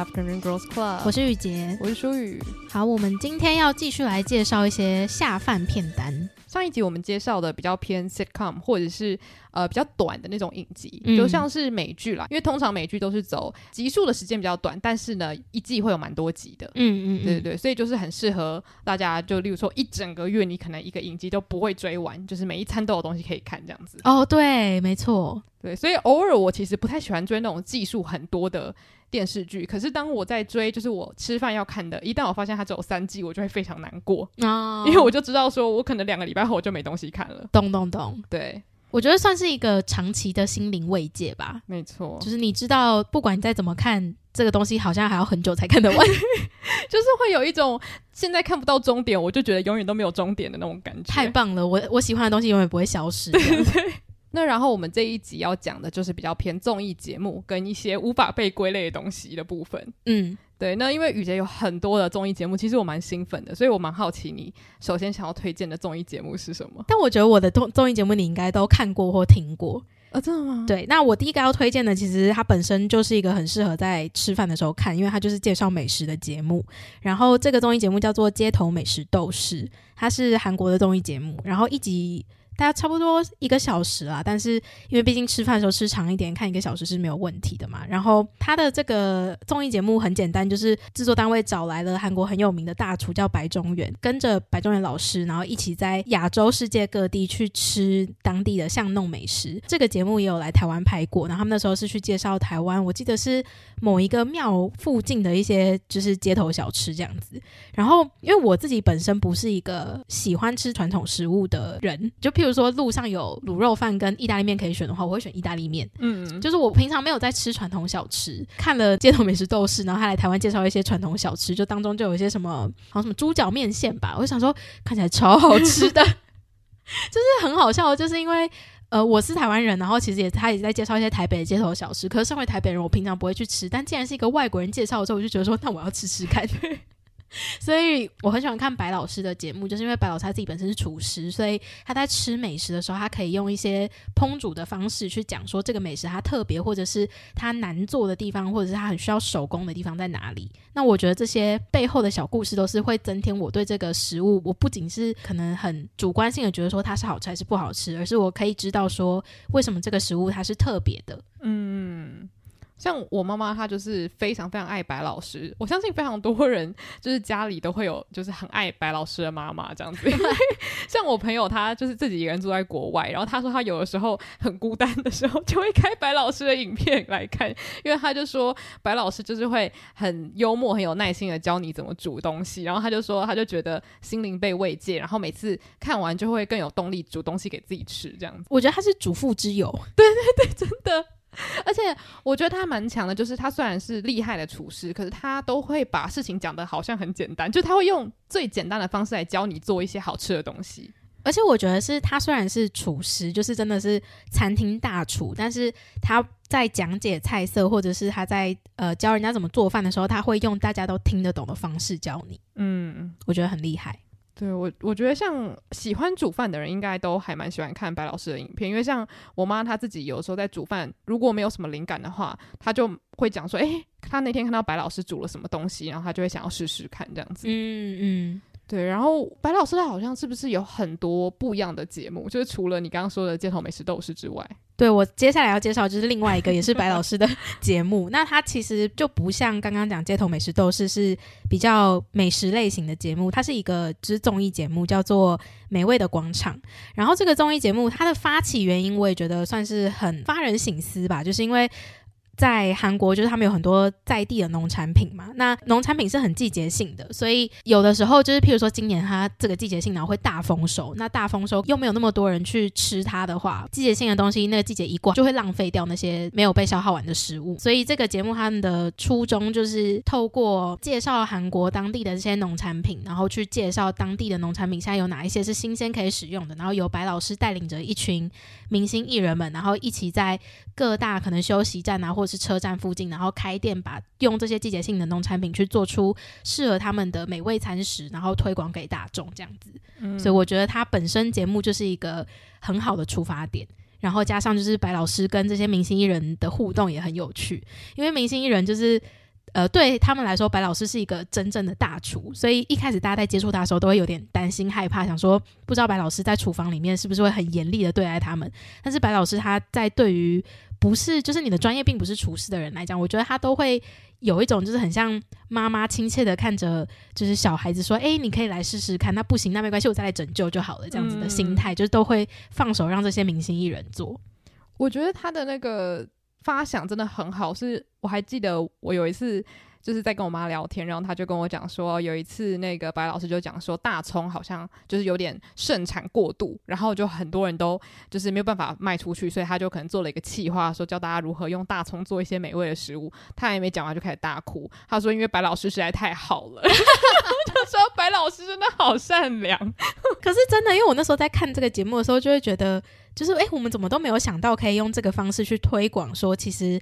Afternoon Girls Club，我是雨洁，我是舒雨。好，我们今天要继续来介绍一些下饭片单。上一集我们介绍的比较偏 sitcom 或者是呃比较短的那种影集，嗯、就像是美剧啦，因为通常美剧都是走集数的时间比较短，但是呢一季会有蛮多集的。嗯嗯，对对对，所以就是很适合大家，就例如说一整个月你可能一个影集都不会追完，就是每一餐都有东西可以看这样子。哦，对，没错，对，所以偶尔我其实不太喜欢追那种技术很多的电视剧，可是当我在追，就是我吃饭要看的，一旦我发现它只有三季，我就会非常难过哦，因为我就知道说我可能两个礼拜后我就没东西看了。懂懂懂，对，我觉得算是一个长期的心灵慰藉吧。没错，就是你知道，不管你再怎么看这个东西，好像还要很久才看得完，就是会有一种现在看不到终点，我就觉得永远都没有终点的那种感觉。太棒了，我我喜欢的东西永远不会消失。对 对对。那然后我们这一集要讲的就是比较偏综艺节目跟一些无法被归类的东西的部分。嗯，对。那因为雨杰有很多的综艺节目，其实我蛮兴奋的，所以我蛮好奇你首先想要推荐的综艺节目是什么？但我觉得我的综综艺节目你应该都看过或听过啊？真的吗？对。那我第一个要推荐的，其实它本身就是一个很适合在吃饭的时候看，因为它就是介绍美食的节目。然后这个综艺节目叫做《街头美食斗士》，它是韩国的综艺节目，然后一集。大家差不多一个小时啦，但是因为毕竟吃饭的时候吃长一点，看一个小时是没有问题的嘛。然后他的这个综艺节目很简单，就是制作单位找来了韩国很有名的大厨叫白中原，跟着白中原老师，然后一起在亚洲世界各地去吃当地的巷弄美食。这个节目也有来台湾拍过，然后他们那时候是去介绍台湾，我记得是某一个庙附近的一些就是街头小吃这样子。然后因为我自己本身不是一个喜欢吃传统食物的人，就譬如。说路上有卤肉饭跟意大利面可以选的话，我会选意大利面。嗯，就是我平常没有在吃传统小吃，看了街头美食斗士，然后他来台湾介绍一些传统小吃，就当中就有一些什么，好像什么猪脚面线吧，我就想说看起来超好吃的，就是很好笑，就是因为呃我是台湾人，然后其实也他也在介绍一些台北的街头小吃，可是身为台北人，我平常不会去吃，但既然是一个外国人介绍的时候，我就觉得说那我要吃吃看。所以我很喜欢看白老师的节目，就是因为白老师他自己本身是厨师，所以他在吃美食的时候，他可以用一些烹煮的方式去讲说这个美食它特别，或者是它难做的地方，或者是它很需要手工的地方在哪里。那我觉得这些背后的小故事都是会增添我对这个食物，我不仅是可能很主观性的觉得说它是好吃还是不好吃，而是我可以知道说为什么这个食物它是特别的。嗯。像我妈妈，她就是非常非常爱白老师。我相信非常多人就是家里都会有，就是很爱白老师的妈妈这样子。像我朋友，他就是自己一个人住在国外，然后他说他有的时候很孤单的时候，就会开白老师的影片来看，因为他就说白老师就是会很幽默、很有耐心的教你怎么煮东西，然后他就说他就觉得心灵被慰藉，然后每次看完就会更有动力煮东西给自己吃这样子。我觉得他是主妇之友，对对对，真的。而且我觉得他蛮强的，就是他虽然是厉害的厨师，可是他都会把事情讲得好像很简单，就他会用最简单的方式来教你做一些好吃的东西。而且我觉得是他虽然是厨师，就是真的是餐厅大厨，但是他在讲解菜色或者是他在呃教人家怎么做饭的时候，他会用大家都听得懂的方式教你。嗯，我觉得很厉害。对我，我觉得像喜欢煮饭的人，应该都还蛮喜欢看白老师的影片，因为像我妈她自己有时候在煮饭，如果没有什么灵感的话，她就会讲说：“诶，她那天看到白老师煮了什么东西，然后她就会想要试试看这样子。”嗯嗯。对，然后白老师他好像是不是有很多不一样的节目？就是除了你刚刚说的街头美食斗士之外，对，我接下来要介绍就是另外一个也是白老师的 节目。那它其实就不像刚刚讲街头美食斗士是比较美食类型的节目，它是一个就是综艺节目，叫做《美味的广场》。然后这个综艺节目它的发起原因，我也觉得算是很发人省思吧，就是因为。在韩国，就是他们有很多在地的农产品嘛。那农产品是很季节性的，所以有的时候就是，譬如说今年它这个季节性然后会大丰收，那大丰收又没有那么多人去吃它的话，季节性的东西那个季节一过，就会浪费掉那些没有被消耗完的食物。所以这个节目他们的初衷就是透过介绍韩国当地的这些农产品，然后去介绍当地的农产品现在有哪一些是新鲜可以使用的，然后由白老师带领着一群明星艺人们，然后一起在各大可能休息站啊，或者是车站附近，然后开店，把用这些季节性的农产品去做出适合他们的美味餐食，然后推广给大众这样子。嗯，所以我觉得它本身节目就是一个很好的出发点，然后加上就是白老师跟这些明星艺人的互动也很有趣，因为明星艺人就是呃，对他们来说，白老师是一个真正的大厨，所以一开始大家在接触他的时候，都会有点担心害怕，想说不知道白老师在厨房里面是不是会很严厉的对待他们。但是白老师他在对于不是就是你的专业并不是厨师的人来讲，我觉得他都会有一种就是很像妈妈亲切的看着就是小孩子说：“哎，你可以来试试看，那不行那没关系，我再来拯救就好了。”这样子的心态，嗯、就是都会放手让这些明星艺人做。我觉得他的那个。发想真的很好，是我还记得我有一次就是在跟我妈聊天，然后她就跟我讲说，有一次那个白老师就讲说大葱好像就是有点盛产过度，然后就很多人都就是没有办法卖出去，所以他就可能做了一个企划，说教大家如何用大葱做一些美味的食物。他还没讲完就开始大哭，他说因为白老师实在太好了，他说白老师真的好善良。可是真的，因为我那时候在看这个节目的时候，就会觉得。就是哎，我们怎么都没有想到可以用这个方式去推广，说其实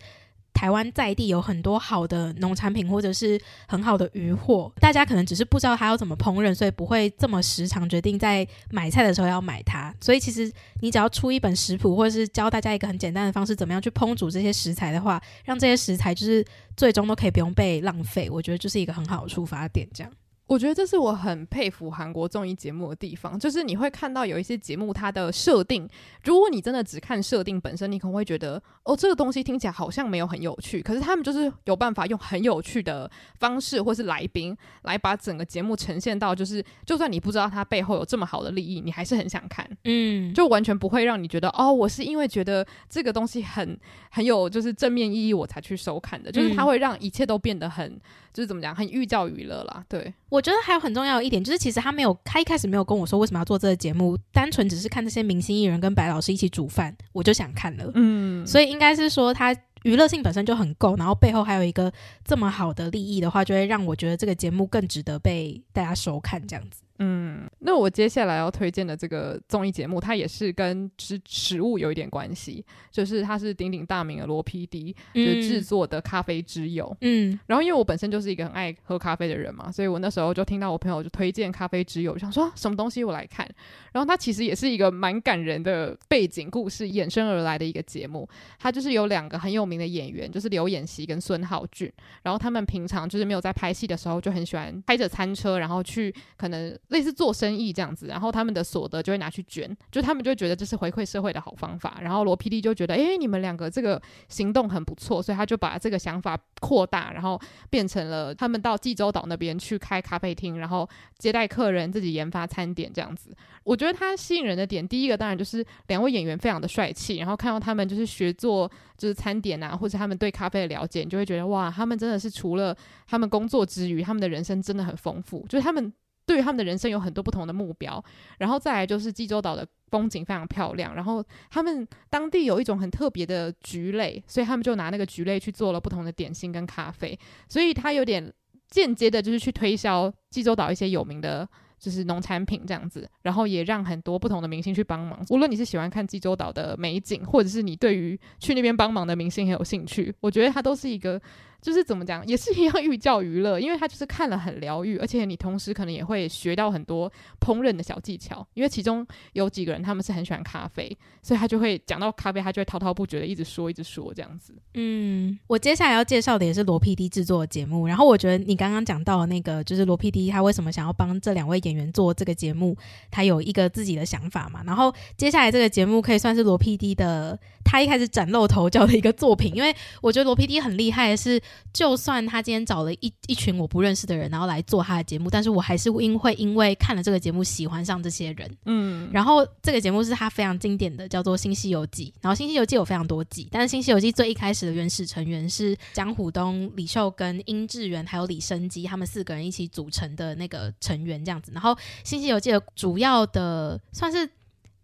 台湾在地有很多好的农产品，或者是很好的鱼货，大家可能只是不知道它要怎么烹饪，所以不会这么时常决定在买菜的时候要买它。所以其实你只要出一本食谱，或者是教大家一个很简单的方式，怎么样去烹煮这些食材的话，让这些食材就是最终都可以不用被浪费，我觉得就是一个很好的出发点，这样。我觉得这是我很佩服韩国综艺节目的地方，就是你会看到有一些节目它的设定，如果你真的只看设定本身，你可能会觉得哦，这个东西听起来好像没有很有趣。可是他们就是有办法用很有趣的方式，或是来宾来把整个节目呈现到，就是就算你不知道它背后有这么好的利益，你还是很想看。嗯，就完全不会让你觉得哦，我是因为觉得这个东西很很有就是正面意义我才去收看的，就是它会让一切都变得很。就是怎么讲，很寓教于乐啦。对，我觉得还有很重要的一点，就是其实他没有，他一开始没有跟我说为什么要做这个节目，单纯只是看这些明星艺人跟白老师一起煮饭，我就想看了。嗯，所以应该是说他娱乐性本身就很够，然后背后还有一个这么好的利益的话，就会让我觉得这个节目更值得被大家收看这样子。嗯，那我接下来要推荐的这个综艺节目，它也是跟食食物有一点关系，就是它是鼎鼎大名的罗 PD 就是制作的咖啡之友。嗯，然后因为我本身就是一个很爱喝咖啡的人嘛，所以我那时候就听到我朋友就推荐咖啡之友，想说什么东西我来看。然后它其实也是一个蛮感人的背景故事衍生而来的一个节目，它就是有两个很有名的演员，就是刘演锡跟孙浩俊，然后他们平常就是没有在拍戏的时候就很喜欢开着餐车，然后去可能。类似做生意这样子，然后他们的所得就会拿去捐，就他们就觉得这是回馈社会的好方法。然后罗 PD 就觉得，诶，你们两个这个行动很不错，所以他就把这个想法扩大，然后变成了他们到济州岛那边去开咖啡厅，然后接待客人，自己研发餐点这样子。我觉得他吸引人的点，第一个当然就是两位演员非常的帅气，然后看到他们就是学做就是餐点啊，或者他们对咖啡的了解，你就会觉得哇，他们真的是除了他们工作之余，他们的人生真的很丰富，就是他们。对于他们的人生有很多不同的目标，然后再来就是济州岛的风景非常漂亮，然后他们当地有一种很特别的菊类，所以他们就拿那个菊类去做了不同的点心跟咖啡，所以他有点间接的就是去推销济州岛一些有名的就是农产品这样子，然后也让很多不同的明星去帮忙。无论你是喜欢看济州岛的美景，或者是你对于去那边帮忙的明星很有兴趣，我觉得它都是一个。就是怎么讲，也是一样寓教于乐，因为他就是看了很疗愈，而且你同时可能也会学到很多烹饪的小技巧。因为其中有几个人他们是很喜欢咖啡，所以他就会讲到咖啡，他就会滔滔不绝的一直说，一直说这样子。嗯，我接下来要介绍的也是罗 PD 制作的节目。然后我觉得你刚刚讲到那个，就是罗 PD 他为什么想要帮这两位演员做这个节目，他有一个自己的想法嘛。然后接下来这个节目可以算是罗 PD 的他一开始崭露头角的一个作品，因为我觉得罗 PD 很厉害的是。就算他今天找了一一群我不认识的人，然后来做他的节目，但是我还是因会因为看了这个节目喜欢上这些人。嗯，然后这个节目是他非常经典的，叫做《新西游记》。然后《新西游记》有非常多集，但是《新西游记》最一开始的原始成员是江虎东、李秀根、殷志源还有李生基他们四个人一起组成的那个成员这样子。然后《新西游记》的主要的算是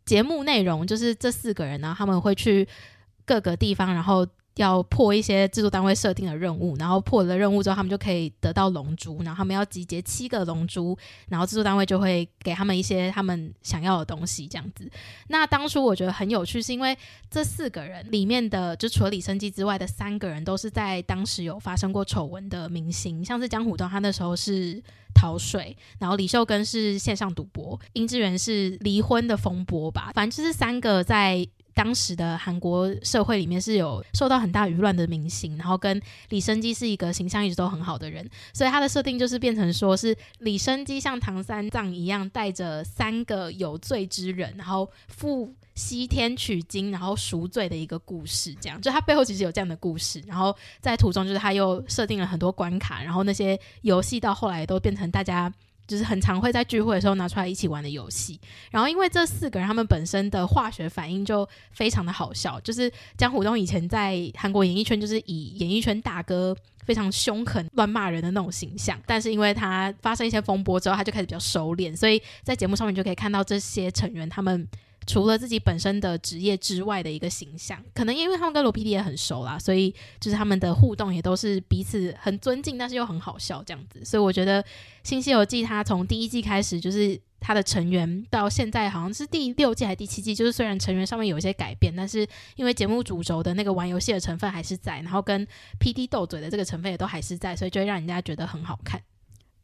节目内容就是这四个人呢，他们会去各个地方，然后。要破一些制作单位设定的任务，然后破了任务之后，他们就可以得到龙珠，然后他们要集结七个龙珠，然后制作单位就会给他们一些他们想要的东西，这样子。那当初我觉得很有趣，是因为这四个人里面的，就除了李生基之外的三个人，都是在当时有发生过丑闻的明星，像是江虎东，他那时候是逃税，然后李秀根是线上赌博，殷志源是离婚的风波吧，反正就是三个在。当时的韩国社会里面是有受到很大舆论的明星，然后跟李昇基是一个形象一直都很好的人，所以他的设定就是变成说是李昇基像唐三藏一样带着三个有罪之人，然后赴西天取经，然后赎罪的一个故事。这样，就他背后其实有这样的故事，然后在途中就是他又设定了很多关卡，然后那些游戏到后来都变成大家。就是很常会在聚会的时候拿出来一起玩的游戏，然后因为这四个人他们本身的化学反应就非常的好笑，就是江虎东以前在韩国演艺圈就是以演艺圈大哥非常凶狠乱骂人的那种形象，但是因为他发生一些风波之后，他就开始比较收敛，所以在节目上面就可以看到这些成员他们。除了自己本身的职业之外的一个形象，可能因为他们跟罗 PD 也很熟啦，所以就是他们的互动也都是彼此很尊敬，但是又很好笑这样子。所以我觉得《新西游记》它从第一季开始，就是它的成员到现在好像是第六季还是第七季，就是虽然成员上面有一些改变，但是因为节目主轴的那个玩游戏的成分还是在，然后跟 PD 斗嘴的这个成分也都还是在，所以就会让人家觉得很好看。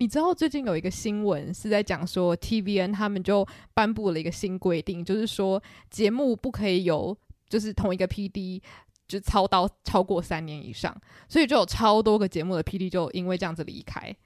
你知道最近有一个新闻是在讲说，TVN 他们就颁布了一个新规定，就是说节目不可以有就是同一个 PD 就操刀超过三年以上，所以就有超多个节目的 PD 就因为这样子离开。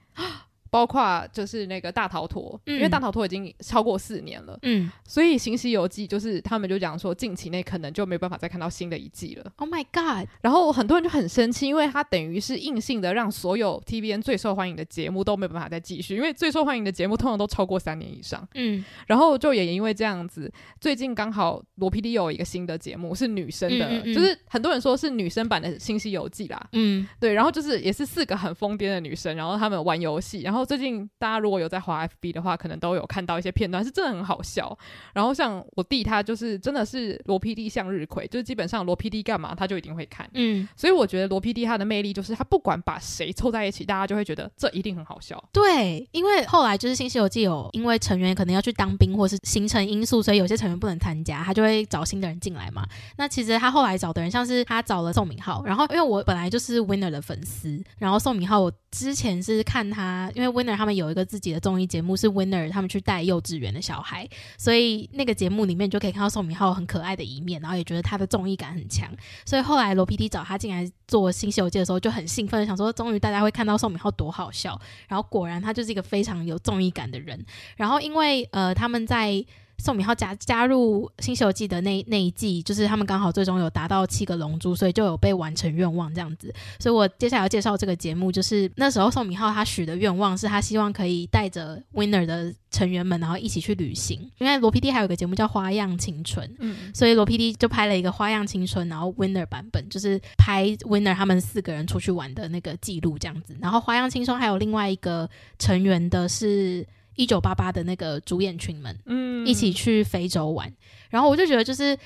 包括就是那个大逃脱，嗯、因为大逃脱已经超过四年了，嗯，所以新西游记就是他们就讲说近期内可能就没办法再看到新的一季了。Oh my god！然后很多人就很生气，因为他等于是硬性的让所有 TVN 最受欢迎的节目都没办法再继续，因为最受欢迎的节目通常都超过三年以上，嗯，然后就也因为这样子，最近刚好罗 PD 有一个新的节目是女生的，嗯嗯嗯，就是很多人说是女生版的新西游记啦，嗯，对，然后就是也是四个很疯癫的女生，然后他们玩游戏，然后。最近大家如果有在滑 FB 的话，可能都有看到一些片段，是真的很好笑。然后像我弟，他就是真的是罗 PD 向日葵，就是基本上罗 PD 干嘛他就一定会看。嗯，所以我觉得罗 PD 他的魅力就是他不管把谁凑在一起，大家就会觉得这一定很好笑。对，因为后来就是新西游记有因为成员可能要去当兵或是行程因素，所以有些成员不能参加，他就会找新的人进来嘛。那其实他后来找的人，像是他找了宋敏浩，然后因为我本来就是 Winner 的粉丝，然后宋敏浩我之前是看他，因为。Winner 他们有一个自己的综艺节目，是 Winner 他们去带幼稚园的小孩，所以那个节目里面就可以看到宋明浩很可爱的一面，然后也觉得他的综艺感很强。所以后来罗 PD 找他进来做新西游记的时候，就很兴奋，想说终于大家会看到宋明浩多好笑。然后果然他就是一个非常有综艺感的人。然后因为呃他们在。宋敏浩加加入《新西游记》的那那一季，就是他们刚好最终有达到七个龙珠，所以就有被完成愿望这样子。所以我接下来要介绍这个节目，就是那时候宋敏浩他许的愿望是他希望可以带着 Winner 的成员们，然后一起去旅行。因为罗 PD 还有个节目叫《花样青春》，嗯，所以罗 PD 就拍了一个《花样青春》，然后 Winner 版本就是拍 Winner 他们四个人出去玩的那个记录这样子。然后《花样青春》还有另外一个成员的是。一九八八的那个主演群们，嗯，一起去非洲玩，然后我就觉得，就是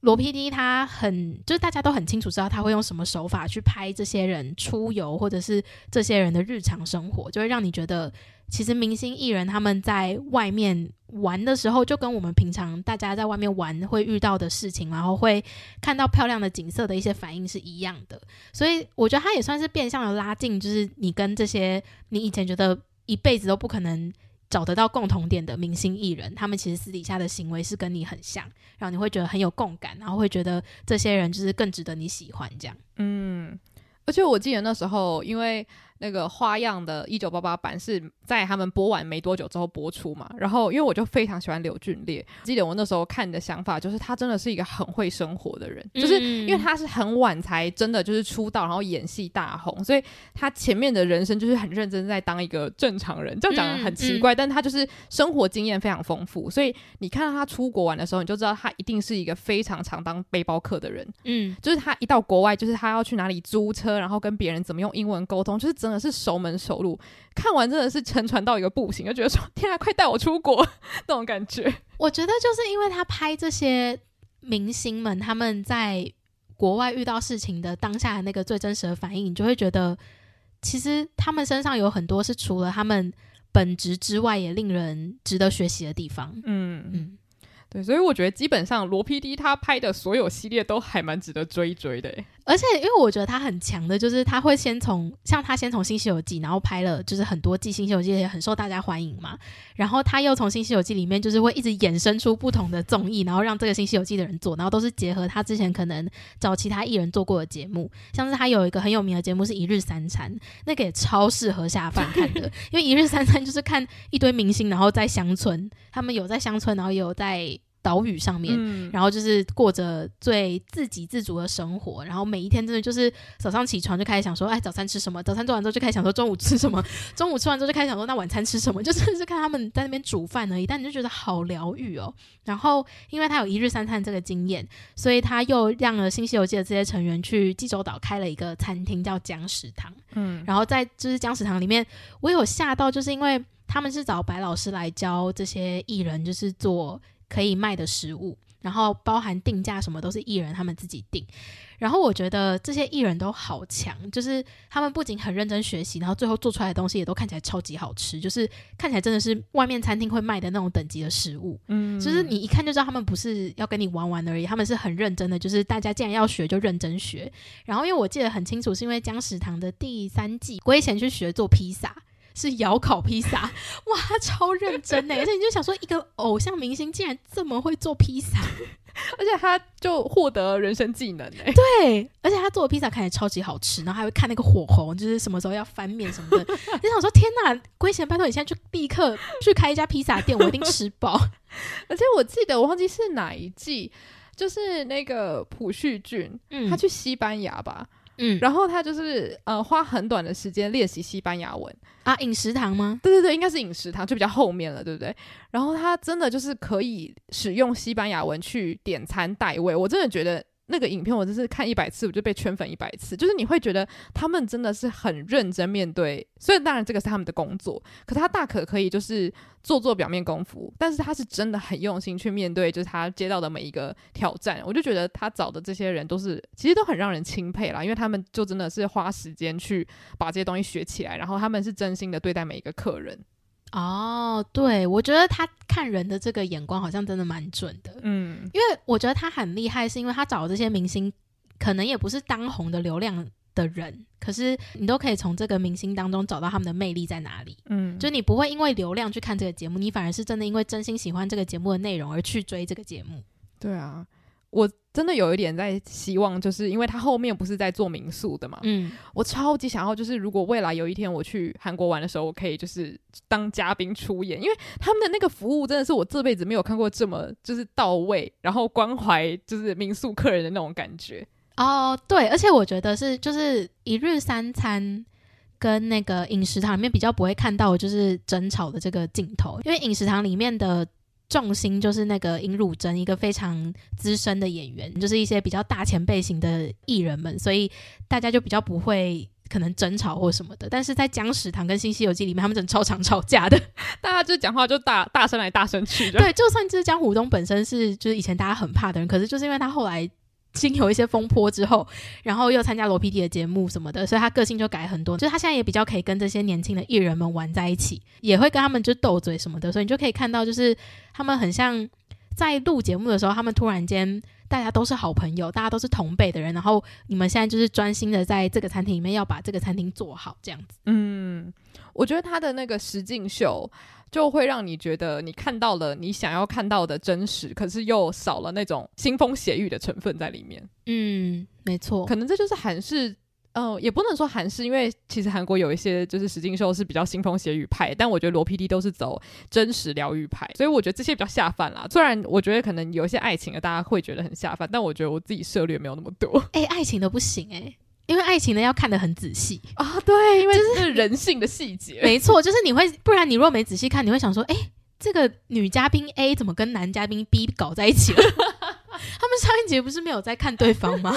罗 PD 他很，就是大家都很清楚知道他会用什么手法去拍这些人出游，或者是这些人的日常生活，就会让你觉得，其实明星艺人他们在外面玩的时候，就跟我们平常大家在外面玩会遇到的事情，然后会看到漂亮的景色的一些反应是一样的，所以我觉得他也算是变相的拉近，就是你跟这些你以前觉得一辈子都不可能。找得到共同点的明星艺人，他们其实私底下的行为是跟你很像，然后你会觉得很有共感，然后会觉得这些人就是更值得你喜欢这样。嗯，而且我记得那时候，因为。那个花样的《一九八八》版是在他们播完没多久之后播出嘛，然后因为我就非常喜欢柳俊烈，记得我那时候看的想法就是他真的是一个很会生活的人，嗯、就是因为他是很晚才真的就是出道，然后演戏大红，所以他前面的人生就是很认真在当一个正常人，这样讲很奇怪，但他就是生活经验非常丰富，所以你看到他出国玩的时候，你就知道他一定是一个非常常当背包客的人，嗯，就是他一到国外，就是他要去哪里租车，然后跟别人怎么用英文沟通，就是真的是熟门熟路，看完真的是沉船到一个不行，就觉得说天啊，快带我出国那种感觉。我觉得就是因为他拍这些明星们他们在国外遇到事情的当下的那个最真实的反应，你就会觉得其实他们身上有很多是除了他们本职之外，也令人值得学习的地方。嗯嗯。嗯对，所以我觉得基本上罗 PD 他拍的所有系列都还蛮值得追一追的。而且，因为我觉得他很强的，就是他会先从像他先从《新西游记》，然后拍了就是很多季《新西游记》也很受大家欢迎嘛。然后他又从《新西游记》里面就是会一直衍生出不同的综艺，然后让这个《新西游记》的人做，然后都是结合他之前可能找其他艺人做过的节目，像是他有一个很有名的节目是一日三餐，那个也超适合下饭看的，因为一日三餐就是看一堆明星，然后在乡村，他们有在乡村，然后也有在。岛屿上面，嗯、然后就是过着最自给自足的生活，然后每一天真的就是早上起床就开始想说，哎，早餐吃什么？早餐做完之后就开始想说中午吃什么？中午吃完之后就开始想说，那晚餐吃什么？就是是看他们在那边煮饭而已，但你就觉得好疗愈哦。然后因为他有一日三餐这个经验，所以他又让了《新西游记》的这些成员去济州岛开了一个餐厅，叫江食堂。嗯，然后在就是江食堂里面，我有吓到，就是因为他们是找白老师来教这些艺人，就是做。可以卖的食物，然后包含定价什么都是艺人他们自己定。然后我觉得这些艺人都好强，就是他们不仅很认真学习，然后最后做出来的东西也都看起来超级好吃，就是看起来真的是外面餐厅会卖的那种等级的食物。嗯，就是你一看就知道他们不是要跟你玩玩而已，他们是很认真的。就是大家既然要学，就认真学。然后因为我记得很清楚，是因为姜食堂的第三季，我以前去学做披萨。是窑烤披萨，哇，他超认真呢！而且你就想说，一个偶像明星竟然这么会做披萨，而且他就获得人生技能哎。对，而且他做的披萨看起来超级好吃，然后还会看那个火候，就是什么时候要翻面什么的。你想说，天哪，龟贤，拜托你现在就立刻去开一家披萨店，我一定吃饱。而且我记得我忘记是哪一季，就是那个朴叙俊，嗯，他去西班牙吧。嗯，然后他就是呃花很短的时间练习西班牙文啊，饮食堂吗？对对对，应该是饮食堂，就比较后面了，对不对？然后他真的就是可以使用西班牙文去点餐代位，我真的觉得。那个影片我真是看一百次，我就被圈粉一百次。就是你会觉得他们真的是很认真面对，虽然当然这个是他们的工作，可他大可可以就是做做表面功夫，但是他是真的很用心去面对，就是他接到的每一个挑战。我就觉得他找的这些人都是其实都很让人钦佩啦，因为他们就真的是花时间去把这些东西学起来，然后他们是真心的对待每一个客人。哦，对，我觉得他看人的这个眼光好像真的蛮准的，嗯，因为我觉得他很厉害，是因为他找的这些明星可能也不是当红的流量的人，可是你都可以从这个明星当中找到他们的魅力在哪里，嗯，就你不会因为流量去看这个节目，你反而是真的因为真心喜欢这个节目的内容而去追这个节目，对啊。我真的有一点在希望，就是因为他后面不是在做民宿的嘛，嗯，我超级想要，就是如果未来有一天我去韩国玩的时候，我可以就是当嘉宾出演，因为他们的那个服务真的是我这辈子没有看过这么就是到位，然后关怀就是民宿客人的那种感觉。哦，对，而且我觉得是就是一日三餐跟那个饮食堂里面比较不会看到就是争吵的这个镜头，因为饮食堂里面的。重心就是那个尹汝贞，一个非常资深的演员，就是一些比较大前辈型的艺人们，所以大家就比较不会可能争吵或什么的。但是在僵尸堂跟新西游记里面，他们真的超常吵架的，大家就讲话就大大声来大声去。对，就算就是江湖东本身是就是以前大家很怕的人，可是就是因为他后来。经有一些风波之后，然后又参加罗 PD 的节目什么的，所以他个性就改很多。就是他现在也比较可以跟这些年轻的艺人们玩在一起，也会跟他们就斗嘴什么的。所以你就可以看到，就是他们很像在录节目的时候，他们突然间大家都是好朋友，大家都是同辈的人。然后你们现在就是专心的在这个餐厅里面要把这个餐厅做好，这样子。嗯，我觉得他的那个实境秀。就会让你觉得你看到了你想要看到的真实，可是又少了那种腥风血雨的成分在里面。嗯，没错，可能这就是韩式，嗯、呃，也不能说韩式，因为其实韩国有一些就是实境秀是比较腥风血雨派，但我觉得罗 PD 都是走真实疗愈派，所以我觉得这些比较下饭啦。虽然我觉得可能有一些爱情的大家会觉得很下饭，但我觉得我自己涉猎没有那么多。哎、欸，爱情的不行哎、欸。因为爱情呢，要看得很仔细啊，对，因为这是人性的细节，没错，就是你会，不然你若没仔细看，你会想说，哎，这个女嘉宾 A 怎么跟男嘉宾 B 搞在一起了？他们上一节不是没有在看对方吗？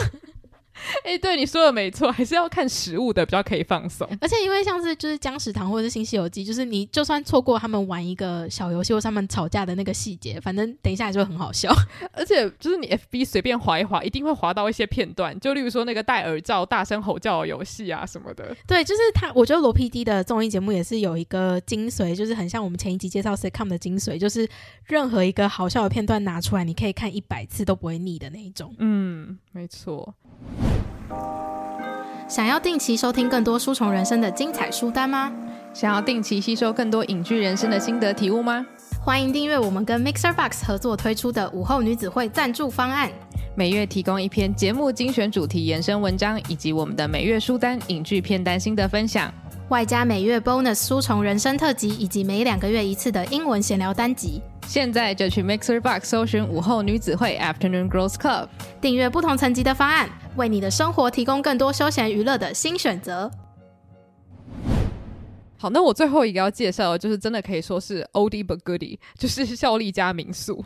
哎、欸，对你说的没错，还是要看实物的比较可以放松。而且因为像是就是僵尸堂或者是新西游记，就是你就算错过他们玩一个小游戏或他们吵架的那个细节，反正等一下还是会很好笑。而且就是你 FB 随便划一划，一定会划到一些片段，就例如说那个戴耳罩大声吼叫的游戏啊什么的。对，就是他，我觉得罗 PD 的综艺节目也是有一个精髓，就是很像我们前一集介绍 sitcom 的精髓，就是任何一个好笑的片段拿出来，你可以看一百次都不会腻的那一种。嗯，没错。想要定期收听更多书虫人生的精彩书单吗？想要定期吸收更多影剧人生的心得体悟吗？欢迎订阅我们跟 Mixer Box 合作推出的午后女子会赞助方案，每月提供一篇节目精选主题延伸文章，以及我们的每月书单影剧片单心得分享，外加每月 bonus 书虫人生特辑，以及每两个月一次的英文闲聊单集。现在就去 Mixer Box 搜寻午后女子会 Afternoon Girls Club，订阅不同层级的方案，为你的生活提供更多休闲娱乐的新选择。好，那我最后一个要介绍的就是真的可以说是 Oldie but Goodie，就是效力家民宿。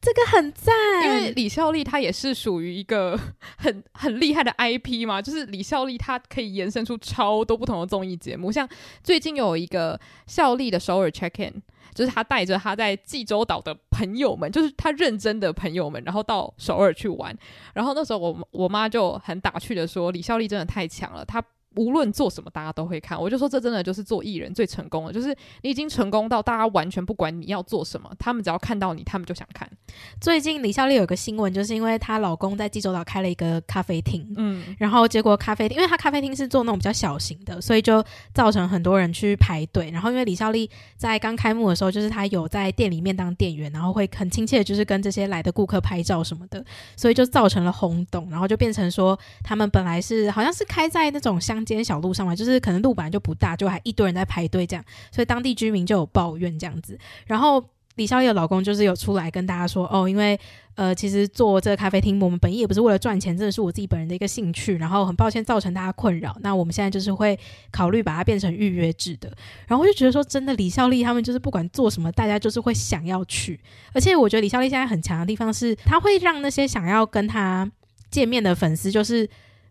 这个很赞，因为李孝利他也是属于一个 很很厉害的 IP 嘛，就是李孝利他可以延伸出超多不同的综艺节目，像最近有一个孝利的首尔 Check In。就是他带着他在济州岛的朋友们，就是他认真的朋友们，然后到首尔去玩。然后那时候我我妈就很打趣的说：“李孝利真的太强了。”他。无论做什么，大家都会看。我就说，这真的就是做艺人最成功的，就是你已经成功到大家完全不管你要做什么，他们只要看到你，他们就想看。最近李孝利有个新闻，就是因为她老公在济州岛开了一个咖啡厅，嗯，然后结果咖啡厅，因为他咖啡厅是做那种比较小型的，所以就造成很多人去排队。然后因为李孝利在刚开幕的时候，就是她有在店里面当店员，然后会很亲切，就是跟这些来的顾客拍照什么的，所以就造成了轰动，然后就变成说他们本来是好像是开在那种乡间小路上嘛，就是可能路本来就不大，就还一堆人在排队这样，所以当地居民就有抱怨这样子。然后李孝利的老公就是有出来跟大家说，哦，因为呃，其实做这个咖啡厅，我们本意也不是为了赚钱，真的是我自己本人的一个兴趣。然后很抱歉造成大家困扰，那我们现在就是会考虑把它变成预约制的。然后我就觉得说，真的李孝利他们就是不管做什么，大家就是会想要去。而且我觉得李孝利现在很强的地方是，他会让那些想要跟他见面的粉丝就是。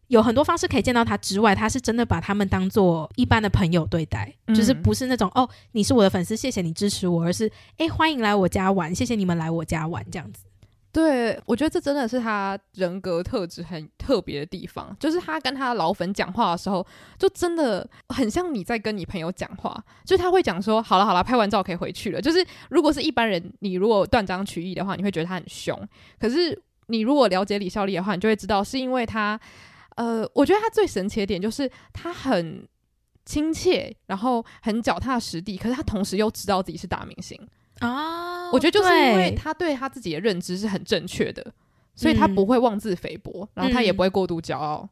有很多方式可以见到他之外，他是真的把他们当做一般的朋友对待，嗯、就是不是那种哦，你是我的粉丝，谢谢你支持我，而是哎，欢迎来我家玩，谢谢你们来我家玩这样子。对，我觉得这真的是他人格特质很特别的地方，就是他跟他老粉讲话的时候，就真的很像你在跟你朋友讲话，就是他会讲说，好了好了，拍完照可以回去了。就是如果是一般人，你如果断章取义的话，你会觉得他很凶，可是你如果了解李孝利的话，你就会知道是因为他。呃，我觉得他最神奇的点就是他很亲切，然后很脚踏实地，可是他同时又知道自己是大明星啊。我觉得就是因为他对他自己的认知是很正确的，所以他不会妄自菲薄，嗯，然后他也不会过度骄傲。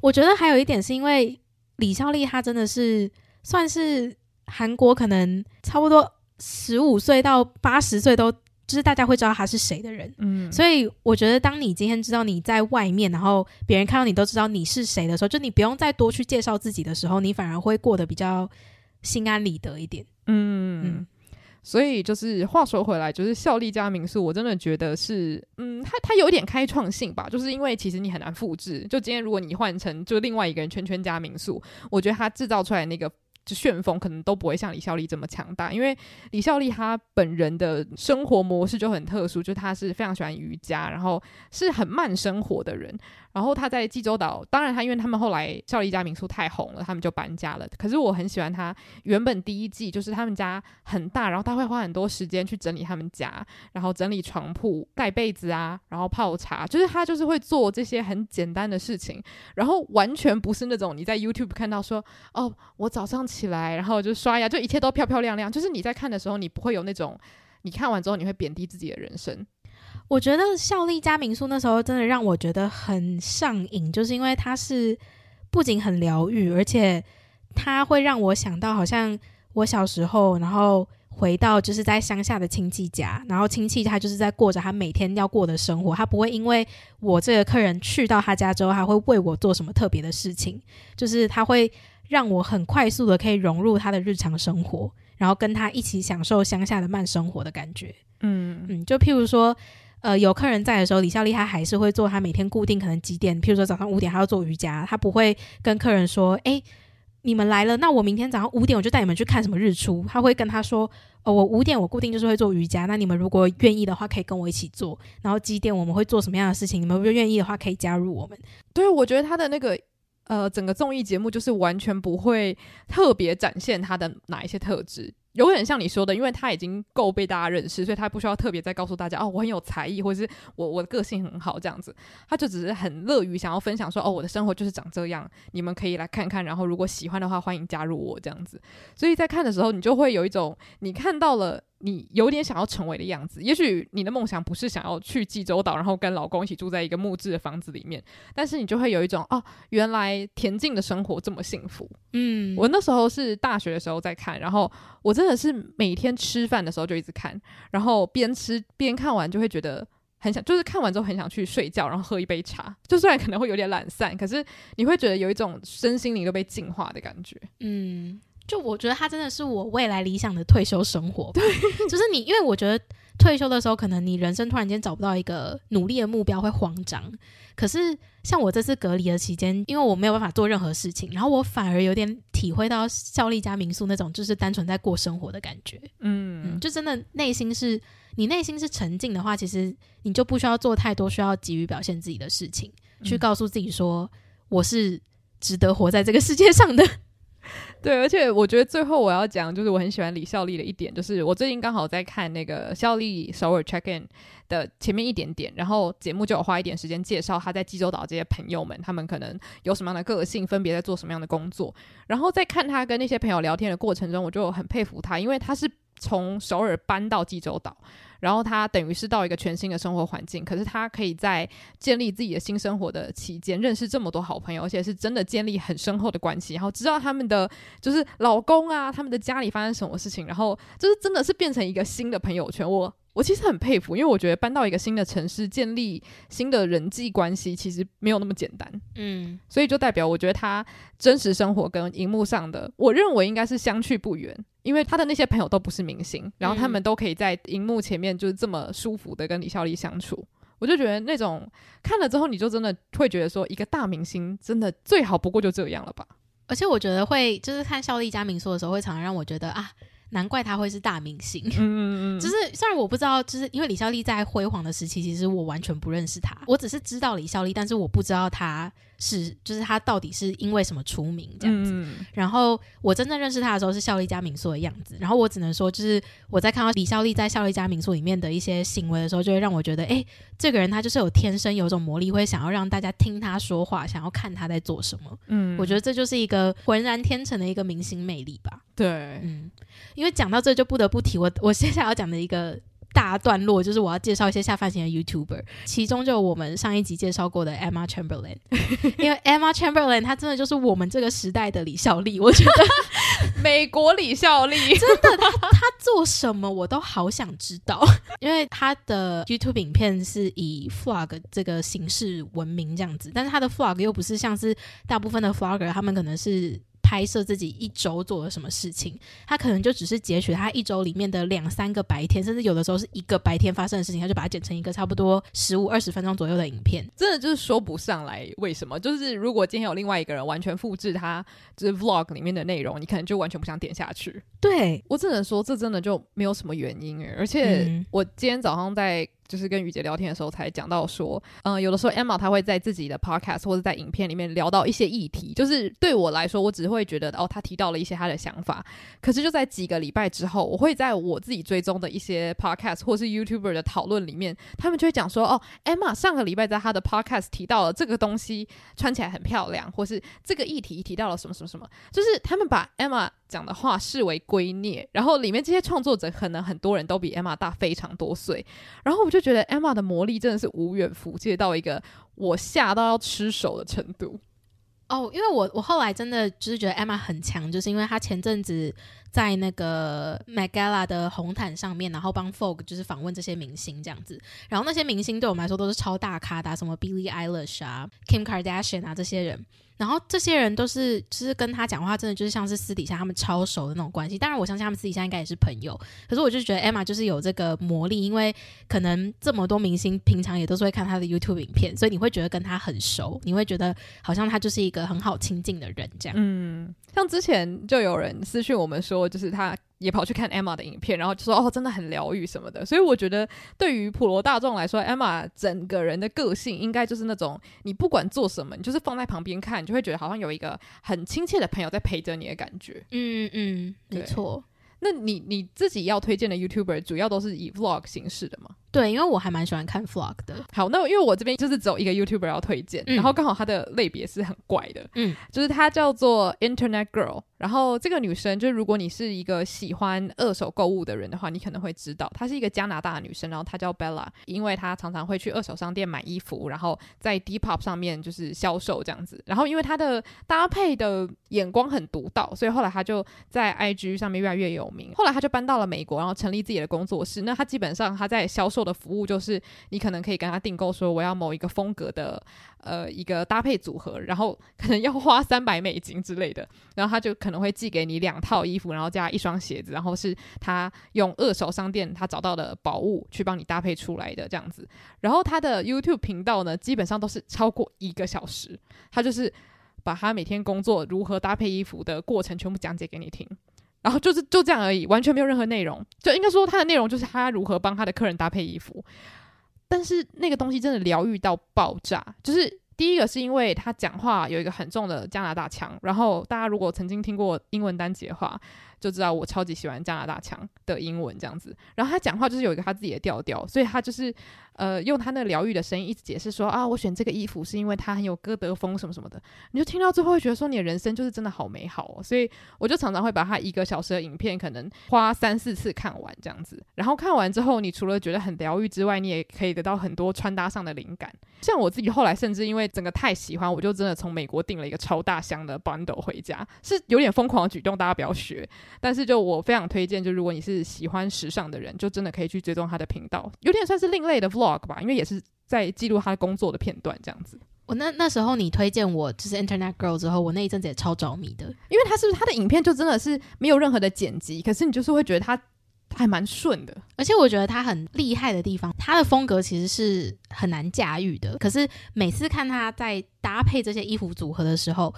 我觉得还有一点是因为李孝利他真的是算是韩国可能差不多十五岁到八十岁都。就是大家会知道他是谁的人，嗯，所以我觉得当你今天知道你在外面，然后别人看到你都知道你是谁的时候，就你不用再多去介绍自己的时候，你反而会过得比较心安理得一点，嗯嗯。所以就是话说回来，就是效力家民宿，我真的觉得是，嗯，它它有一点开创性吧，就是因为其实你很难复制。就今天如果你换成就另外一个人圈圈家民宿，我觉得他制造出来那个。就旋风可能都不会像李孝利这么强大，因为李孝利他本人的生活模式就很特殊，就他是非常喜欢瑜伽，然后是很慢生活的人。然后他在济州岛，当然他因为他们后来开了一家民宿太红了，他们就搬家了。可是我很喜欢他原本第一季，就是他们家很大，然后他会花很多时间去整理他们家，然后整理床铺、盖被子啊，然后泡茶，就是他就是会做这些很简单的事情，然后完全不是那种你在 YouTube 看到说哦，我早上起来然后就刷牙，就一切都漂漂亮亮，就是你在看的时候，你不会有那种你看完之后你会贬低自己的人生。我觉得效力家民宿那时候真的让我觉得很上瘾，就是因为它是不仅很疗愈，而且它会让我想到好像我小时候，然后回到就是在乡下的亲戚家，然后亲戚他就是在过着他每天要过的生活，他不会因为我这个客人去到他家之后，他会为我做什么特别的事情，就是他会让我很快速的可以融入他的日常生活，然后跟他一起享受乡下的慢生活的感觉。嗯嗯，就譬如说。呃，有客人在的时候，李孝利他还是会做他每天固定可能几点，譬如说早上五点他要做瑜伽，他不会跟客人说，哎，你们来了，那我明天早上五点我就带你们去看什么日出。他会跟他说，哦，我五点我固定就是会做瑜伽，那你们如果愿意的话，可以跟我一起做。然后几点我们会做什么样的事情，你们如果愿意的话，可以加入我们。对，我觉得他的那个呃整个综艺节目就是完全不会特别展现他的哪一些特质。有点像你说的，因为他已经够被大家认识，所以他不需要特别再告诉大家哦，我很有才艺，或者是我我的个性很好这样子。他就只是很乐于想要分享说哦，我的生活就是长这样，你们可以来看看，然后如果喜欢的话，欢迎加入我这样子。所以在看的时候，你就会有一种你看到了。你有点想要成为的样子，也许你的梦想不是想要去济州岛，然后跟老公一起住在一个木质的房子里面，但是你就会有一种哦，原来恬静的生活这么幸福。嗯，我那时候是大学的时候在看，然后我真的是每天吃饭的时候就一直看，然后边吃边看完就会觉得很想，就是看完之后很想去睡觉，然后喝一杯茶，就虽然可能会有点懒散，可是你会觉得有一种身心灵都被净化的感觉。嗯。就我觉得他真的是我未来理想的退休生活，对，就是你，因为我觉得退休的时候，可能你人生突然间找不到一个努力的目标，会慌张。可是像我这次隔离的期间，因为我没有办法做任何事情，然后我反而有点体会到效力加民宿那种就是单纯在过生活的感觉。嗯，嗯，就真的内心是你内心是沉静的话，其实你就不需要做太多需要急于表现自己的事情，嗯、去告诉自己说我是值得活在这个世界上的。对，而且我觉得最后我要讲，就是我很喜欢李孝利的一点，就是我最近刚好在看那个孝利首尔 check in 的前面一点点，然后节目就有花一点时间介绍他在济州岛这些朋友们，他们可能有什么样的个性，分别在做什么样的工作。然后在看他跟那些朋友聊天的过程中，我就很佩服他，因为他是从首尔搬到济州岛。然后他等于是到一个全新的生活环境，可是他可以在建立自己的新生活的期间，认识这么多好朋友，而且是真的建立很深厚的关系，然后知道他们的就是老公啊，他们的家里发生什么事情，然后就是真的是变成一个新的朋友圈。我我其实很佩服，因为我觉得搬到一个新的城市，建立新的人际关系，其实没有那么简单。嗯，所以就代表我觉得他真实生活跟荧幕上的，我认为应该是相去不远。因为他的那些朋友都不是明星，然后他们都可以在荧幕前面就是这么舒服的跟李孝利相处，我就觉得那种看了之后，你就真的会觉得说，一个大明星真的最好不过就这样了吧。而且我觉得会就是看孝利加民宿的时候，会常常让我觉得啊。难怪他会是大明星，嗯嗯嗯，就是虽然我不知道，就是因为李孝利在辉煌的时期，其实我完全不认识他，我只是知道李孝利，但是我不知道他是，就是他到底是因为什么出名这样子。嗯、然后我真正认识他的时候是孝利家民宿的样子，然后我只能说，就是我在看到李孝利在孝利家民宿里面的一些行为的时候，就会让我觉得，哎，这个人他就是有天生有一种魔力，会想要让大家听他说话，想要看他在做什么。嗯，我觉得这就是一个浑然天成的一个明星魅力吧。对，嗯。因为讲到这就不得不提我我接下来要讲的一个大段落，就是我要介绍一些下饭型的 YouTuber，其中就有我们上一集介绍过的 Emma Chamberlain，因为 Emma Chamberlain 她真的就是我们这个时代的李孝利，我觉得 美国李孝利 真的，他他做什么我都好想知道，因为她的 YouTube 影片是以 Flog 这个形式闻名这样子，但是她的 Flog 又不是像是大部分的 Flogger，他们可能是。拍摄自己一周做了什么事情，他可能就只是截取他一周里面的两三个白天，甚至有的时候是一个白天发生的事情，他就把它剪成一个差不多十五二十分钟左右的影片。真的就是说不上来为什么。就是如果今天有另外一个人完全复制他就是 vlog 里面的内容，你可能就完全不想点下去。对，我只能说，这真的就没有什么原因诶。而且我今天早上在。就是跟雨洁聊天的时候才讲到说，嗯、有的时候 Emma 她会在自己的 podcast 或者在影片里面聊到一些议题，就是对我来说，我只会觉得哦，她提到了一些她的想法。可是就在几个礼拜之后，我会在我自己追踪的一些 podcast 或是 YouTuber 的讨论里面，他们就会讲说，哦，Emma 上个礼拜在她的 podcast 提到了这个东西穿起来很漂亮，或是这个议题提到了什么什么什么，就是他们把 Emma 讲的话视为圭臬。然后里面这些创作者可能很多人都比 Emma 大非常多岁，然后我就觉得 Emma 的魔力真的是无远弗届到一个我吓到要吃手的程度哦。因为我我后来真的就是觉得 Emma 很强，就是因为她前阵子在那个 m a g a l a 的红毯上面，然后帮 Vogue 就是访问这些明星这样子。然后那些明星对我们来说都是超大咖的，什么 Billie Eilish 啊、Kim Kardashian 啊这些人。然后这些人都是，就是跟他讲话，真的就是像是私底下他们超熟的那种关系。当然，我相信他们私底下应该也是朋友。可是，我就觉得 Emma 就是有这个魔力，因为可能这么多明星平常也都是会看他的 YouTube 影片，所以你会觉得跟他很熟，你会觉得好像他就是一个很好亲近的人这样。嗯，像之前就有人私讯我们说，就是他。也跑去看 Emma 的影片，然后就说哦，真的很疗愈什么的。所以我觉得，对于普罗大众来说，Emma 整个人的个性应该就是那种，你不管做什么，你就是放在旁边看，你就会觉得好像有一个很亲切的朋友在陪着你的感觉。嗯嗯，没错。那你你自己要推荐的 YouTuber 主要都是以 Vlog 形式的吗？对，因为我还蛮喜欢看 Vlog 的。好，那因为我这边就是只有一个 YouTuber 要推荐，嗯、然后刚好他的类别是很怪的，嗯，就是他叫做 Internet Girl。然后这个女生，就是如果你是一个喜欢二手购物的人的话，你可能会知道，她是一个加拿大的女生，然后她叫 Bella，因为她常常会去二手商店买衣服，然后在 Depop 上面就是销售这样子。然后因为她的搭配的眼光很独到，所以后来她就在 IG 上面越来越有名。后来她就搬到了美国，然后成立自己的工作室。那她基本上她在销售的服务就是，你可能可以跟他订购说我要某一个风格的。呃，一个搭配组合，然后可能要花三百美金之类的，然后他就可能会寄给你两套衣服，然后加一双鞋子，然后是他用二手商店他找到的宝物去帮你搭配出来的这样子。然后他的 YouTube 频道呢，基本上都是超过一个小时，他就是把他每天工作如何搭配衣服的过程全部讲解给你听，然后就是就这样而已，完全没有任何内容，就应该说他的内容就是他如何帮他的客人搭配衣服。但是那个东西真的疗愈到爆炸，就是第一个是因为他讲话有一个很重的加拿大腔，然后大家如果曾经听过英文单集的话，就知道我超级喜欢加拿大腔的英文这样子。然后他讲话就是有一个他自己的调调，所以他就是。呃，用他那疗愈的声音一直解释说啊，我选这个衣服是因为它很有歌德风什么什么的，你就听到之后会觉得说你的人生就是真的好美好哦。所以我就常常会把他一个小时的影片可能花三四次看完这样子，然后看完之后，你除了觉得很疗愈之外，你也可以得到很多穿搭上的灵感。像我自己后来甚至因为整个太喜欢，我就真的从美国订了一个超大箱的 bundle 回家，是有点疯狂的举动，大家不要学。但是就我非常推荐，就如果你是喜欢时尚的人，就真的可以去追踪他的频道，有点算是另类的 vlog 吧，因为也是在记录他工作的片段这样子。我那那时候你推荐我就是 Internet Girl 之后，我那一阵子也超着迷的，因为他是不是他的影片就真的是没有任何的剪辑，可是你就是会觉得他还蛮顺的，而且我觉得他很厉害的地方，他的风格其实是很难驾驭的，可是每次看他在搭配这些衣服组合的时候。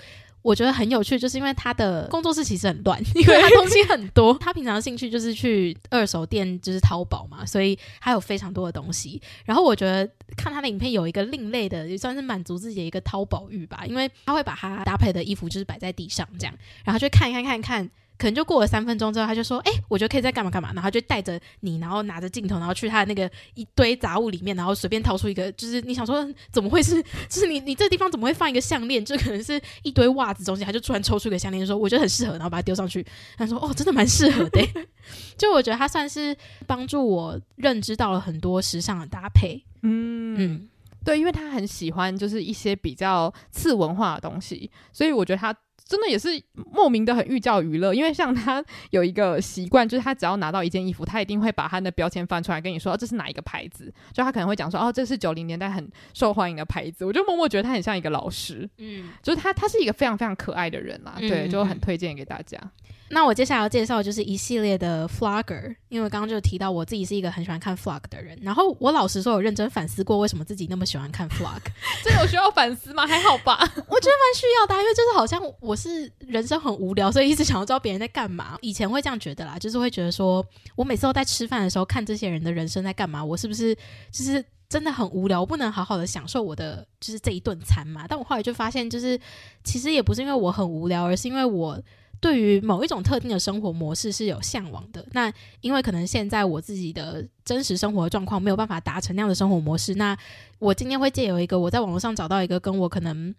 我觉得很有趣，就是因为他的工作室其实很乱，因为他东西很多。他平常的兴趣就是去二手店，就是淘宝嘛，所以他有非常多的东西。然后我觉得看他的影片有一个另类的，也算是满足自己的一个淘宝欲吧，因为他会把他搭配的衣服就是摆在地上这样，然后就看一看看一看。可能就过了三分钟之后，他就说：“哎、欸，我觉得可以再干嘛干嘛。”然后就带着你，然后拿着镜头，然后去他的那个一堆杂物里面，然后随便掏出一个，就是你想说怎么会是？就是你你这地方怎么会放一个项链？就可能是一堆袜子中间，他就突然抽出一个项链，说：“我觉得很适合。”然后把它丢上去。他说：“哦，真的蛮适合的。”就我觉得他算是帮助我认知到了很多时尚的搭配。嗯嗯，对，因为他很喜欢就是一些比较次文化的东西，所以我觉得他。真的也是莫名的很寓教于乐，因为像他有一个习惯，就是他只要拿到一件衣服，他一定会把他的标签翻出来跟你说，哦，这是哪一个牌子？就他可能会讲说，哦，这是九零年代很受欢迎的牌子。我就默默觉得他很像一个老师，嗯，就是他他是一个非常非常可爱的人啦，嗯、对，就很推荐给大家。那我接下来要介绍的就是一系列的 flogger，因为刚刚就提到我自己是一个很喜欢看 flog 的人，然后我老实说，有认真反思过为什么自己那么喜欢看 flog，这有需要反思吗？还好吧，我觉得蛮需要的，因为就是好像我是人生很无聊，所以一直想要知道别人在干嘛。以前会这样觉得啦，就是会觉得说我每次都在吃饭的时候看这些人的人生在干嘛，我是不是就是真的很无聊，我不能好好的享受我的就是这一顿餐嘛？但我后来就发现，就是其实也不是因为我很无聊，而是因为我。对于某一种特定的生活模式是有向往的，那因为可能现在我自己的真实生活状况没有办法达成那样的生活模式，那我今天会借由一个我在网络上找到一个跟我可能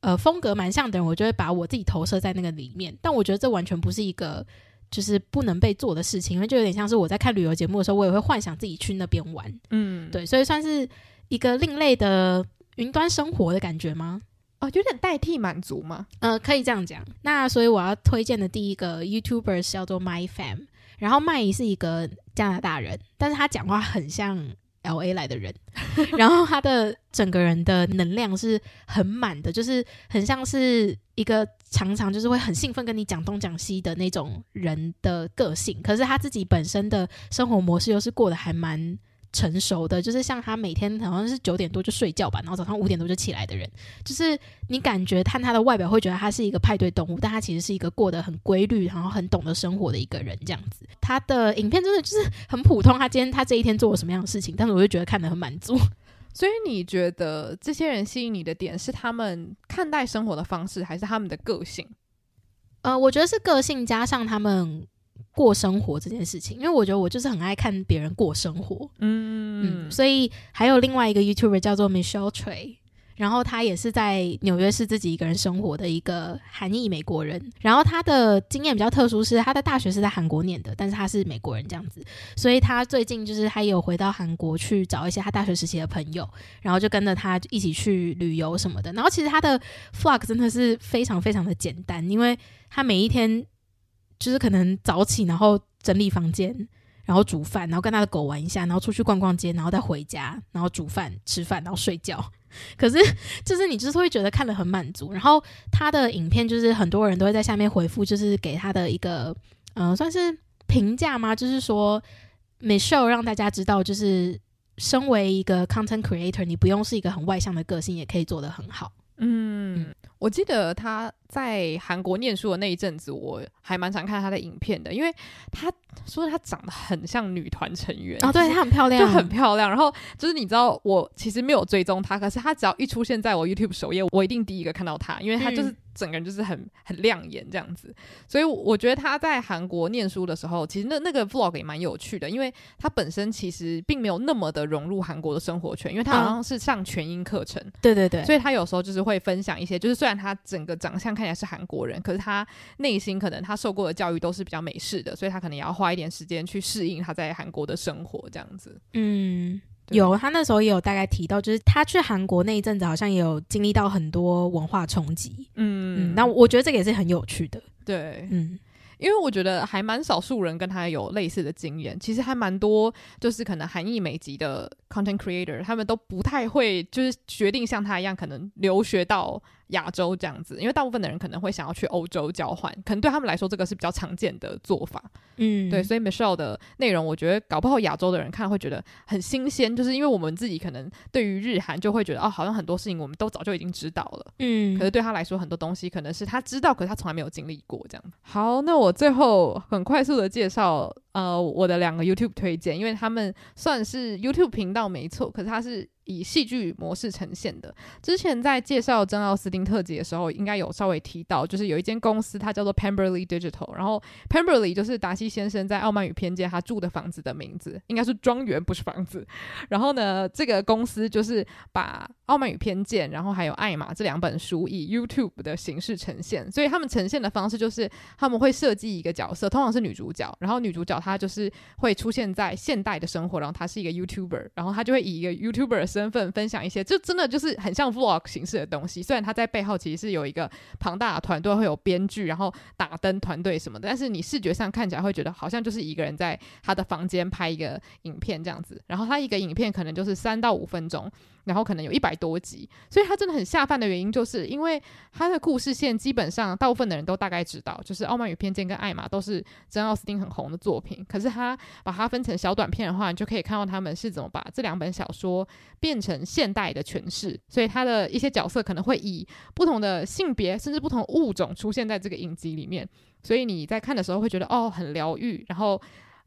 呃风格蛮像的人，我就会把我自己投射在那个里面。但我觉得这完全不是一个就是不能被做的事情，因为就有点像是我在看旅游节目的时候，我也会幻想自己去那边玩。嗯，对，所以算是一个另类的云端生活的感觉吗？哦，有点代替满足吗？呃，可以这样讲。那所以我要推荐的第一个 YouTuber 是叫做 MyFam，然后 My 是一个加拿大人，但是他讲话很像 LA 来的人，然后他的整个人的能量是很满的，就是很像是一个常常就是会很兴奋跟你讲东讲西的那种人的个性。可是他自己本身的生活模式又是过得还蛮。成熟的，就是像他每天好像是九点多就睡觉吧，然后早上五点多就起来的人，就是你感觉看他的外表会觉得他是一个派对动物，但他其实是一个过得很规律，然后很懂得生活的一个人，这样子。他的影片真的就是很普通，他今天他这一天做了什么样的事情，但是我就觉得看得很满足。所以你觉得这些人吸引你的点是他们看待生活的方式，还是他们的个性？呃，我觉得是个性加上他们。过生活这件事情，因为我觉得我就是很爱看别人过生活，嗯嗯，所以还有另外一个 YouTuber 叫做 Michelle Trey。然后他也是在纽约市自己一个人生活的一个韩裔美国人。然后他的经验比较特殊，是他的大学是在韩国念的，但是他是美国人这样子。所以他最近就是他有回到韩国去找一些他大学时期的朋友，然后就跟着他一起去旅游什么的。然后其实他的 f l o g 真的是非常非常的简单，因为他每一天就是可能早起，然后整理房间，然后煮饭，然后跟他的狗玩一下，然后出去逛逛街，然后再回家，然后煮饭吃饭，然后睡觉。可是，就是你就是会觉得看得很满足。然后他的影片就是很多人都会在下面回复，就是给他的一个嗯、呃，算是评价吗？就是说，Michelle 让大家知道，就是身为一个 content creator，你不用是一个很外向的个性，也可以做得很好。嗯，嗯，我记得他在韩国念书的那一阵子，我还蛮常看他的影片的，因为他说他长得很像女团成员哦，对，他很漂亮，就很漂亮。然后就是你知道，我其实没有追踪他，可是他只要一出现在我 YouTube 首页，我一定第一个看到他，因为他就是。整个人就是很很亮眼这样子，所以我觉得他在韩国念书的时候，其实那那个 vlog 也蛮有趣的，因为他本身其实并没有那么的融入韩国的生活圈，因为他好像是上全英课程，嗯，对对对，所以他有时候就是会分享一些，就是虽然他整个长相看起来是韩国人，可是他内心可能他受过的教育都是比较美式的，所以他可能也要花一点时间去适应他在韩国的生活这样子，嗯。有，他那时候也有大概提到，就是他去韩国那一阵子，好像也有经历到很多文化冲击。嗯嗯，那我觉得这个也是很有趣的。对，嗯，因为我觉得还蛮少数人跟他有类似的经验，其实还蛮多，就是可能韩裔美籍的 content creator，他们都不太会，就是决定像他一样，可能留学到。亚洲这样子，因为大部分的人可能会想要去欧洲交换，可能对他们来说这个是比较常见的做法。嗯，对，所以 Michelle 的内容，我觉得搞不好亚洲的人看会觉得很新鲜，就是因为我们自己可能对于日韩就会觉得哦，好像很多事情我们都早就已经知道了。嗯，可是对他来说，很多东西可能是他知道，可是他从来没有经历过这样。好，那我最后很快速的介绍呃我的两个 YouTube 推荐，因为他们算是 YouTube 频道没错，可是他是。以戏剧模式呈现的。之前在介绍珍奥斯汀特辑的时候，应该有稍微提到，就是有一间公司，它叫做 Pemberley Digital。然后 Pemberley 就是达西先生在《傲慢与偏见》他住的房子的名字，应该是庄园，不是房子。然后呢，这个公司就是把《傲慢与偏见》，然后还有《爱玛》这两本书以 YouTube 的形式呈现。所以他们呈现的方式就是他们会设计一个角色，通常是女主角，然后女主角她就是会出现在现代的生活，然后她是一个 YouTuber，然后她就会以一个 YouTuber 的身份分享一些，就真的就是很像 vlog 形式的东西。虽然他在背后其实是有一个庞大的团队，会有编剧，然后打灯团队什么的，但是你视觉上看起来会觉得好像就是一个人在他的房间拍一个影片这样子。然后他一个影片可能就是三到五分钟。然后可能有一百多集，所以他真的很下饭的原因，就是因为他的故事线基本上大部分的人都大概知道，就是《傲慢与偏见》跟《爱玛》都是真奥斯汀很红的作品。可是他把它分成小短片的话，你就可以看到他们是怎么把这两本小说变成现代的诠释。所以他的一些角色可能会以不同的性别甚至不同物种出现在这个影集里面，所以你在看的时候会觉得哦，很疗愈，然后。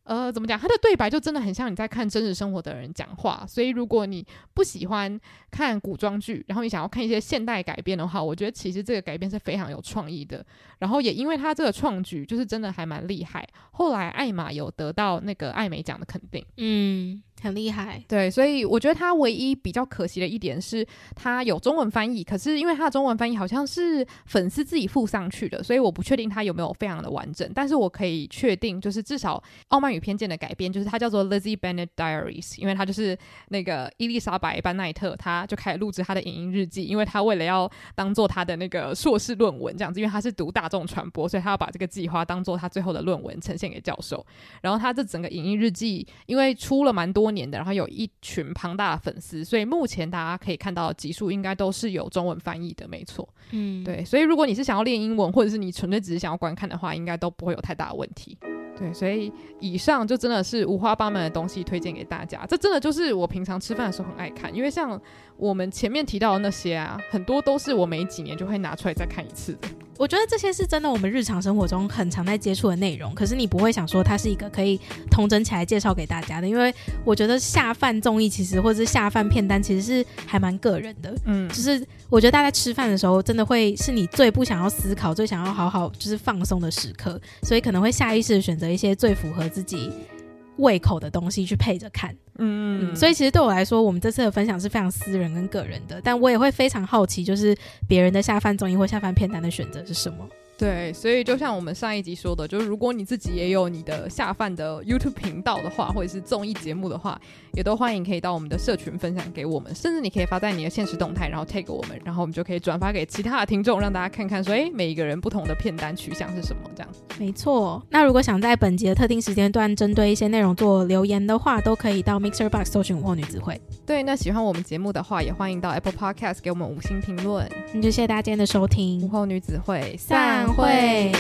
呃，怎么讲？他的对白就真的很像你在看真实生活的人讲话，所以如果你不喜欢看古装剧，然后你想要看一些现代改编的话，我觉得其实这个改编是非常有创意的。然后也因为他这个创举，就是真的还蛮厉害。后来艾玛有得到那个艾美奖的肯定，嗯。很厉害，对，所以我觉得他唯一比较可惜的一点是，他有中文翻译，可是因为他的中文翻译好像是粉丝自己附上去的，所以我不确定他有没有非常的完整。但是我可以确定，就是至少《傲慢与偏见》的改编，就是它叫做《Lizzie Bennet Diaries》，因为它就是那个伊丽莎白班奈特，她就开始录制她的影音日记，因为她为了要当做她的那个硕士论文这样子，因为她是读大众传播，所以她要把这个计划当做她最后的论文呈现给教授。然后她这整个影音日记，因为出了蛮多年的，然后有一群庞大的粉丝，所以目前大家可以看到的集数应该都是有中文翻译的，没错。嗯，对，所以如果你是想要练英文，或者是你纯粹只是想要观看的话，应该都不会有太大的问题。对，所以以上就真的是五花八门的东西推荐给大家。这真的就是我平常吃饭的时候很爱看，因为像我们前面提到的那些啊，很多都是我每几年就会拿出来再看一次的。我觉得这些是真的，我们日常生活中很常在接触的内容。可是你不会想说它是一个可以统整起来介绍给大家的，因为我觉得下饭综艺其实或者是下饭片单其实是还蛮个人的。嗯，就是我觉得大家在吃饭的时候，真的会是你最不想要思考、最想要好好就是放松的时刻，所以可能会下意识选择一些最符合自己胃口的东西去配着看。嗯，嗯，所以其实对我来说，我们这次的分享是非常私人跟个人的，但我也会非常好奇，就是别人的下饭综艺或下饭片单的选择是什么。对，所以就像我们上一集说的，就是如果你自己也有你的下饭的 YouTube 频道的话，或者是综艺节目的话，也都欢迎可以到我们的社群分享给我们，甚至你可以发在你的现实动态，然后 tag 我们，然后我们就可以转发给其他的听众，让大家看看说，哎，每一个人不同的片单取向是什么这样。没错，那如果想在本集的特定时间段针对一些内容做留言的话，都可以到 Mixer Box 搜寻午后女子会。对，那喜欢我们节目的话，也欢迎到 Apple Podcast 给我们五星评论。那就谢谢大家今天的收听，午后女子会散会。